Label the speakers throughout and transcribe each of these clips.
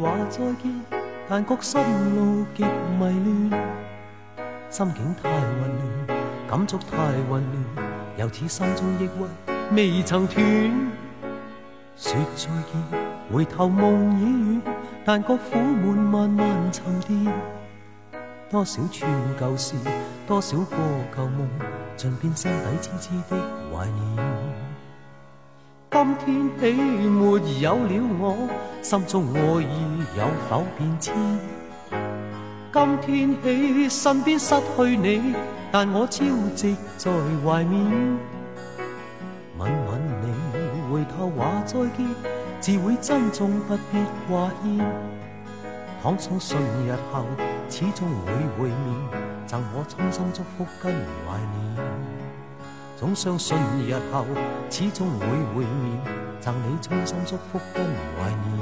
Speaker 1: 话再见，但觉心路极迷乱，心境太混乱，感触太混乱，又似心中抑郁。未曾断。说再见，回头梦已远，但觉苦闷慢慢沉淀。多少串旧事，多少个旧梦，尽变心底痴痴的怀念。今天起没有了我，心中爱意有否变迁？今天起身边失去你，但我朝夕在怀缅。吻吻你，回头话再见，自会珍重不必挂牵。倘相信日后始终会会面，赠我衷心祝福跟怀念。总相信日后始终会会面，赠你衷心祝福跟怀念。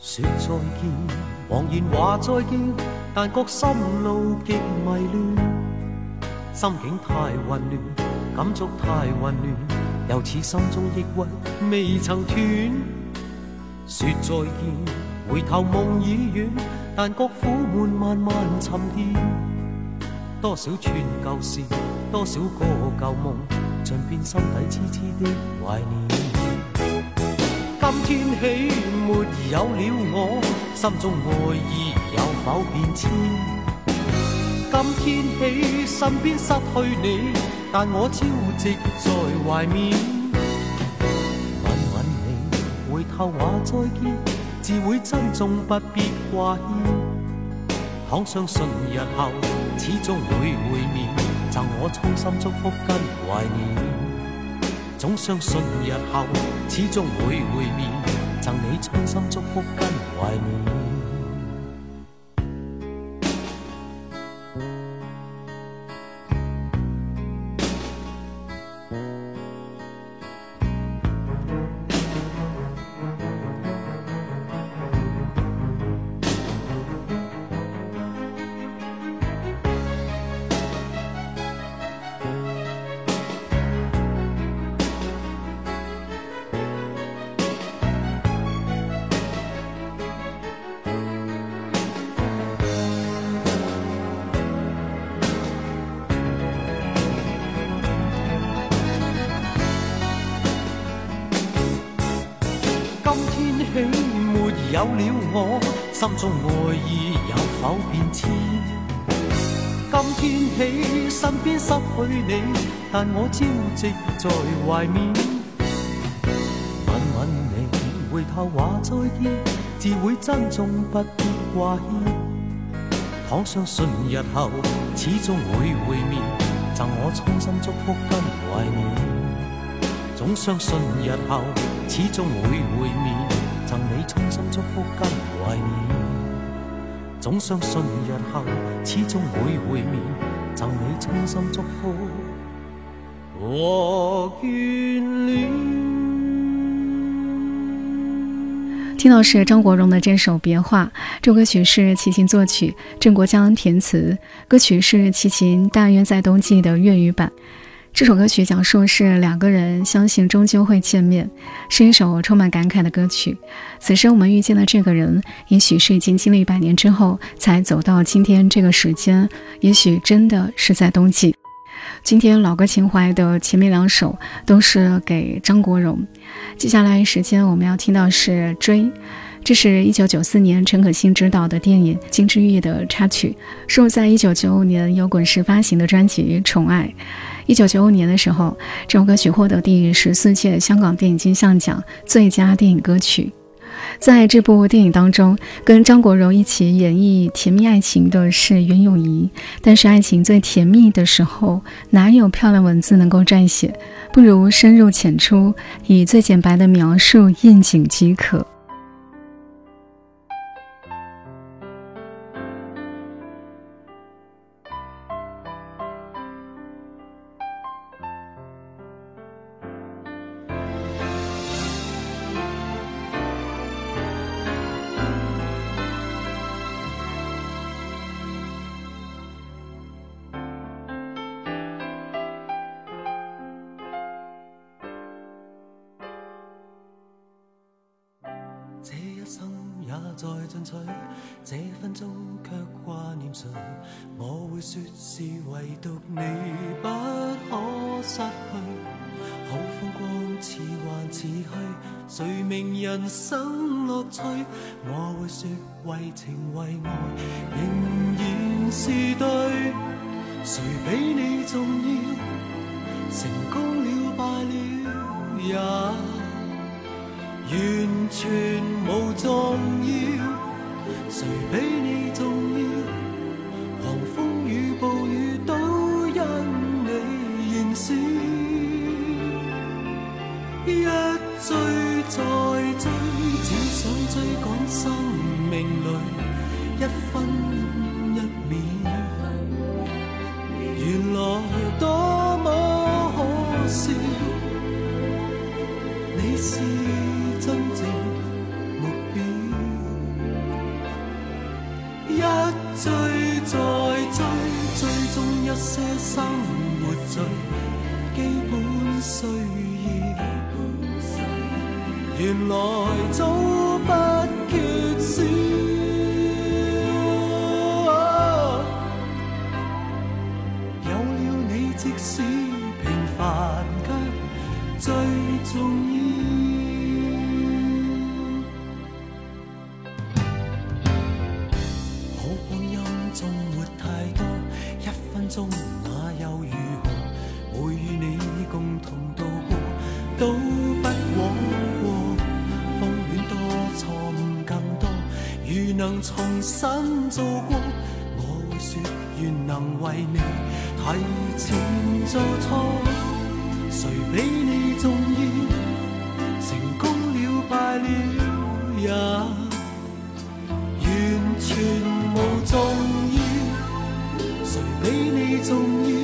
Speaker 1: 说再见，茫然话再见，但觉心路极迷乱，心境太混乱，感触太混乱，又似心中抑郁未曾断。说再见，回头梦已远，但觉苦闷慢慢沉淀。多少串旧事，多少个旧梦，尽变心底痴痴的怀念。今天起没有了我，心中爱意有否变迁？今天起身边失去你，但我朝夕在怀缅。吻吻你，回头话再见，自会珍重不必挂牵。倘相信日后始终会会面，赠我衷心祝福跟怀念。总相信日后始终会会面，赠你衷心祝福跟怀念。有了我，心中爱意有否变迁？今天起身边失去你，但我朝夕在怀缅。吻吻你，回头话再见，自会珍重不必挂牵。倘相信日后始终会会面，赠我衷心祝福跟怀念。总相信日后始终会会面，福跟怀念。总相信日后始终会会面，赠你衷心祝福和眷恋。
Speaker 2: 听到是张国荣的这首《别话》，这首歌曲是齐秦作曲，郑国江填词，歌曲是齐秦《但愿在冬季》的粤语版。这首歌曲讲述是两个人相信终究会见面，是一首充满感慨的歌曲。此时我们遇见的这个人，也许是已经经历百年之后才走到今天这个时间，也许真的是在冬季。今天老歌情怀的前面两首都是给张国荣。接下来时间我们要听到是《追》，这是一九九四年陈可辛执导的电影《金枝玉叶》的插曲，收录在一九九五年由滚石发行的专辑《宠爱》。一九九五年的时候，这首歌曲获得第十四届香港电影金像奖最佳电影歌曲。在这部电影当中，跟张国荣一起演绎甜蜜爱情的是袁咏仪。但是，爱情最甜蜜的时候，哪有漂亮文字能够撰写？不如深入浅出，以最简白的描述应景即可。
Speaker 1: 也在进取，这分钟却挂念谁？我会说是唯独你不可失去。好风光似幻似虚，谁明人生乐趣？我会说为情为爱，仍然是对。谁比你重要？成功了败了也。完全，Hey. 身做过，我会说愿能为你提前做错。谁比你重要？成功了败了也完全无重要。谁比你重要？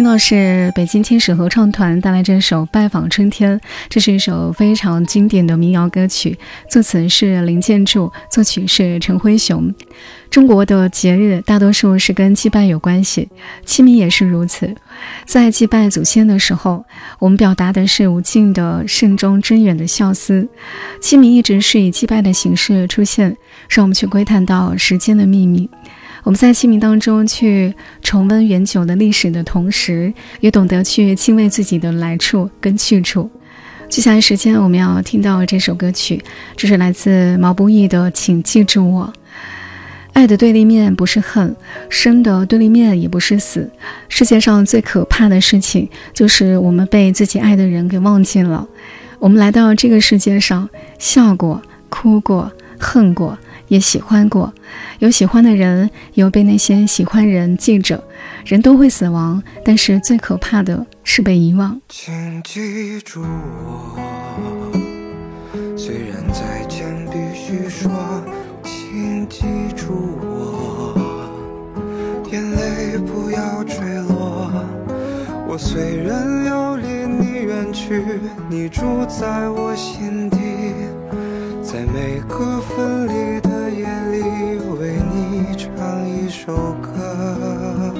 Speaker 2: 听到是北京天使合唱团带来这首《拜访春天》，这是一首非常经典的民谣歌曲，作词是林建筑，作曲是陈辉雄。中国的节日大多数是跟祭拜有关系，清明也是如此。在祭拜祖先的时候，我们表达的是无尽的慎终追远的孝思。清明一直是以祭拜的形式出现，让我们去窥探到时间的秘密。我们在清明当中去重温远久的历史的同时，也懂得去敬畏自己的来处跟去处。接下来时间我们要听到这首歌曲，这是来自毛不易的《请记住我》。爱的对立面不是恨，生的对立面也不是死。世界上最可怕的事情，就是我们被自己爱的人给忘记了。我们来到这个世界上，笑过、哭过、恨过。也喜欢过，有喜欢的人，有被那些喜欢人记着。人都会死亡，但是最可怕的是被遗忘。
Speaker 3: 请记住我，虽然再见必须说，请记住我，眼泪不要坠落。我虽然要离你远去，你住在我心底，在每个分离的。夜里为你唱一首歌，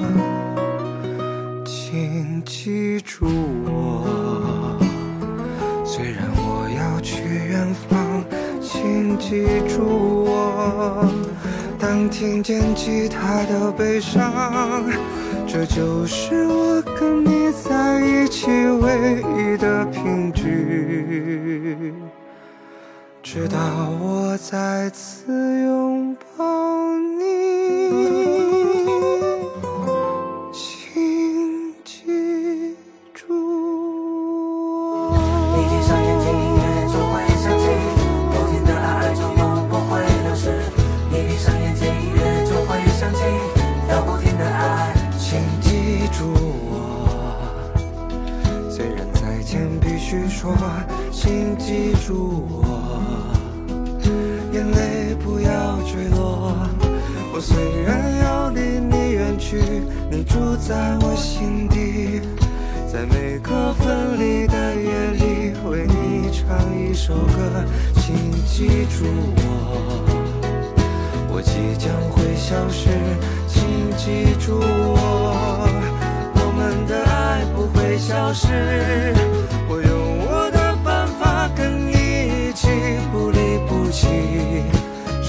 Speaker 3: 请记住我。虽然我要去远方，请记住我。当听见吉他的悲伤，这就是我跟你在一起唯一的凭据。直到我再次拥抱你。去说，请记住我，眼泪不要坠落。我虽然要离你远去，你住在我心底，在每个分离的夜里，为你唱一首歌。请记住我，我即将会消失，请记住我，我们的爱不会消失。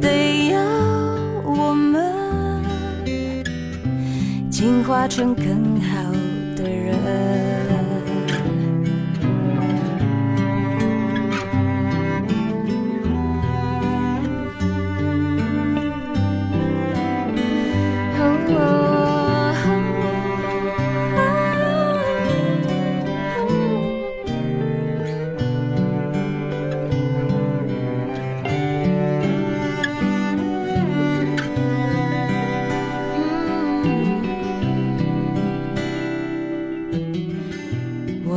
Speaker 4: 得要我们进化成更好的人。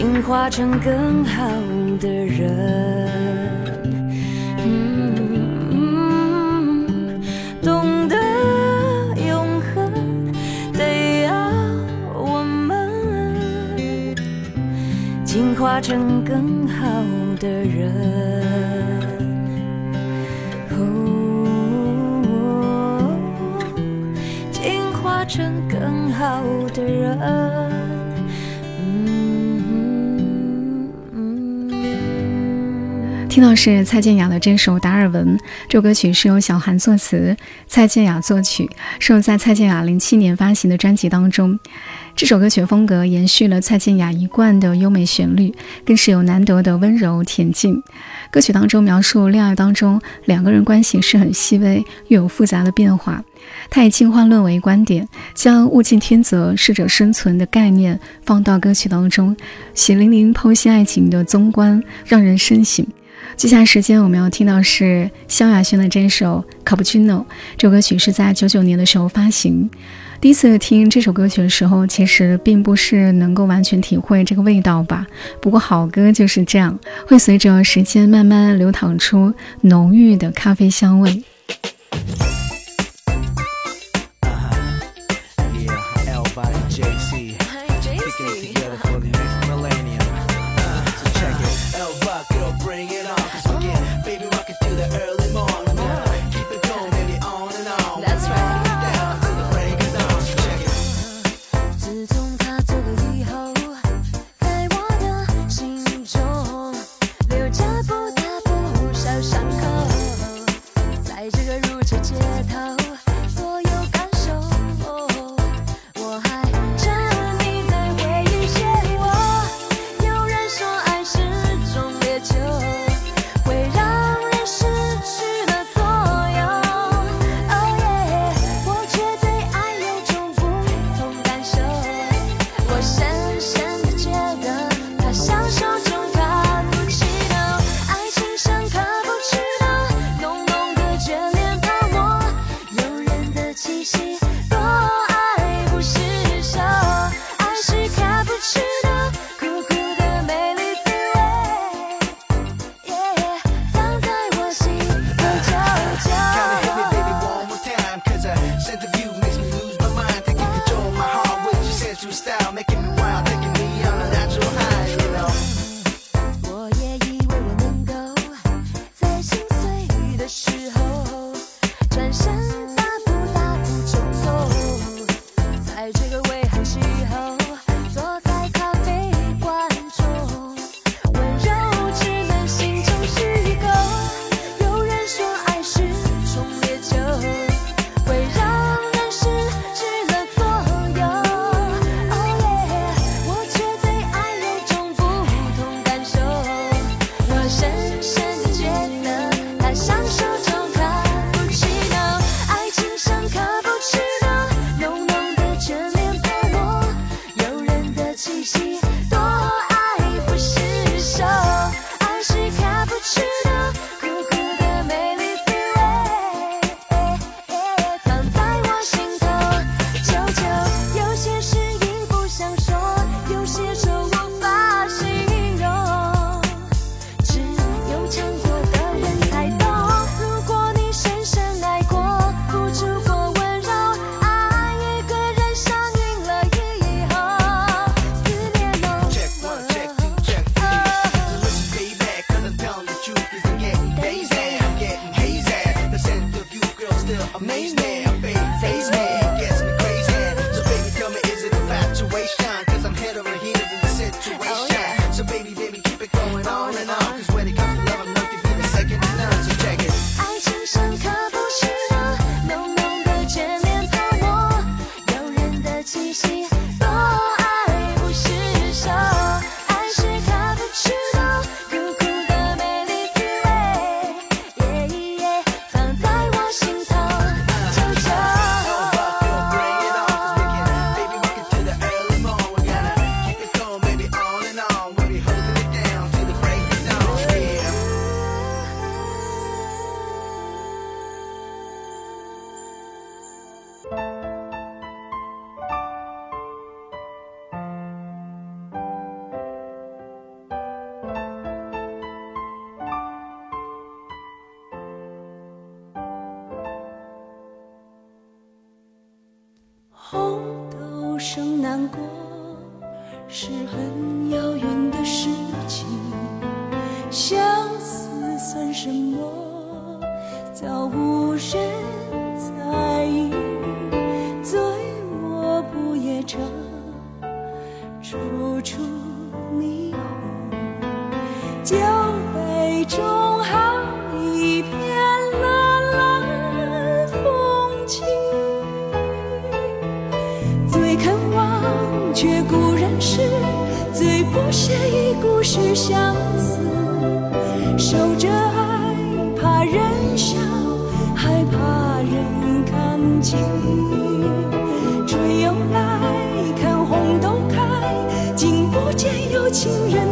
Speaker 4: 进化成更好的人。嗯，懂得永恒，得要我们进化成更好的人。进化成更好的人。
Speaker 2: 听到是蔡健雅的这首《达尔文》，这首歌曲是由小韩作词，蔡健雅作曲，收在蔡健雅零七年发行的专辑当中。这首歌曲风格延续了蔡健雅一贯的优美旋律，更是有难得的温柔恬静。歌曲当中描述恋爱当中两个人关系是很细微又有复杂的变化。他以进化论为观点，将物竞天择、适者生存的概念放到歌曲当中，血淋淋剖析爱情的综观，让人深省。接下来时间我们要听到是萧亚轩的这首《Cappuccino》，这首歌曲是在九九年的时候发行。第一次听这首歌曲的时候，其实并不是能够完全体会这个味道吧。不过好歌就是这样，会随着时间慢慢流淌出浓郁的咖啡香味。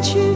Speaker 5: you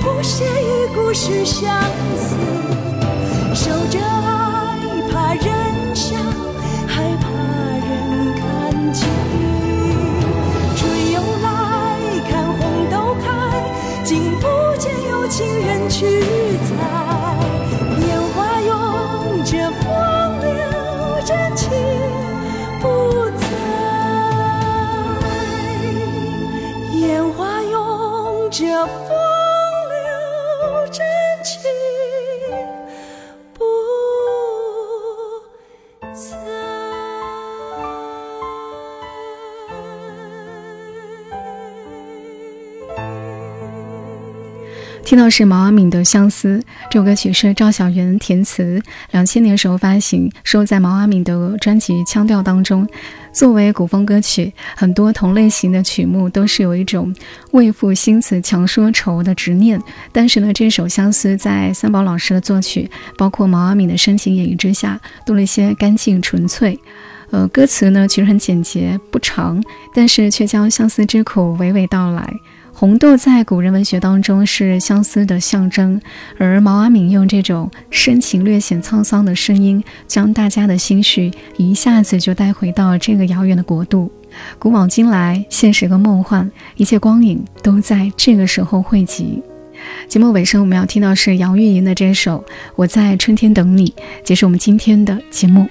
Speaker 4: 不屑与故事相似，守着爱怕人笑，还怕人看清。
Speaker 2: 听到是毛阿敏的《相思》，这首歌曲是赵小元填词，两千年时候发行，收在毛阿敏的专辑《腔调》当中。作为古风歌曲，很多同类型的曲目都是有一种为赋新词强说愁的执念。但是呢，这首《相思》在三宝老师的作曲，包括毛阿敏的深情演绎之下，多了一些干净纯粹。呃，歌词呢其实很简洁不长，但是却将相思之苦娓娓道来。红豆在古人文学当中是相思的象征，而毛阿敏用这种深情略显沧桑的声音，将大家的心绪一下子就带回到这个遥远的国度。古往今来，现实和梦幻，一切光影都在这个时候汇集。节目尾声，我们要听到是杨钰莹的这首《我在春天等你》，结束我们今天的节目。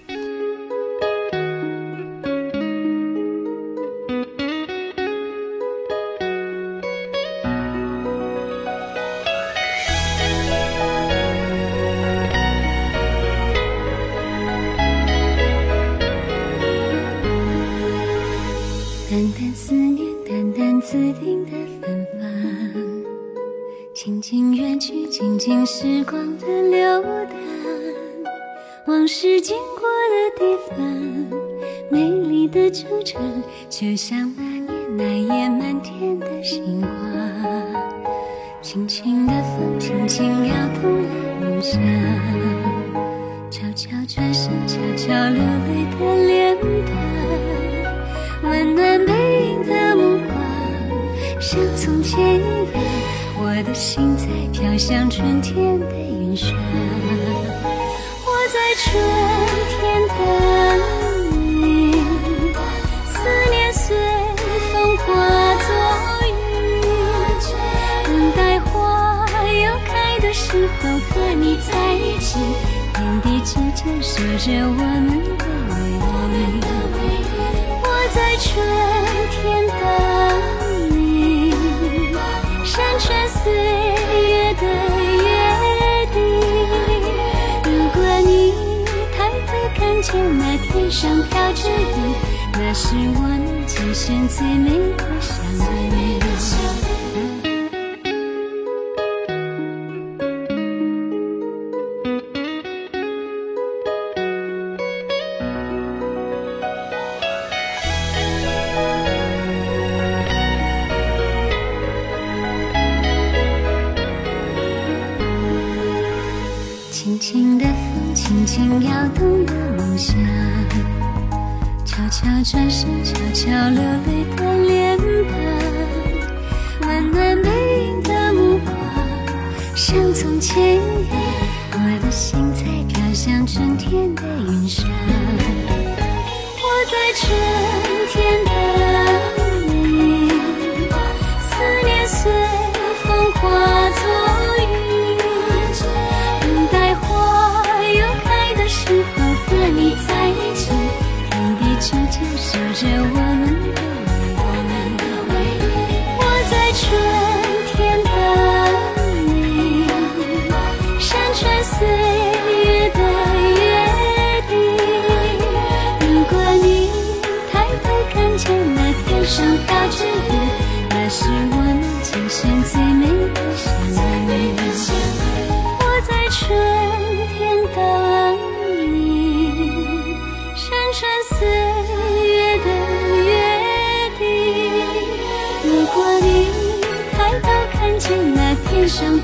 Speaker 6: 是经过的地方，美丽的惆怅，就像那年那夜满天的星光。轻轻的风，轻轻摇动了梦想，悄悄转身，悄悄流泪的脸庞，温暖背影的目光。像从前一样，我的心在飘向春天的云上。在一起，天地之间守着我们的唯一。我在春天等你。山川岁月的约定，如果你抬头看见那天上飘着雨，那是我们今生最美的相遇。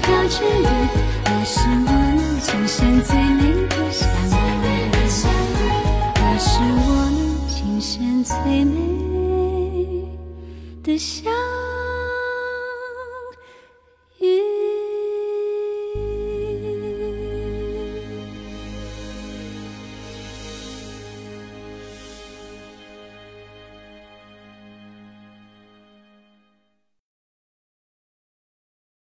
Speaker 6: 天上飘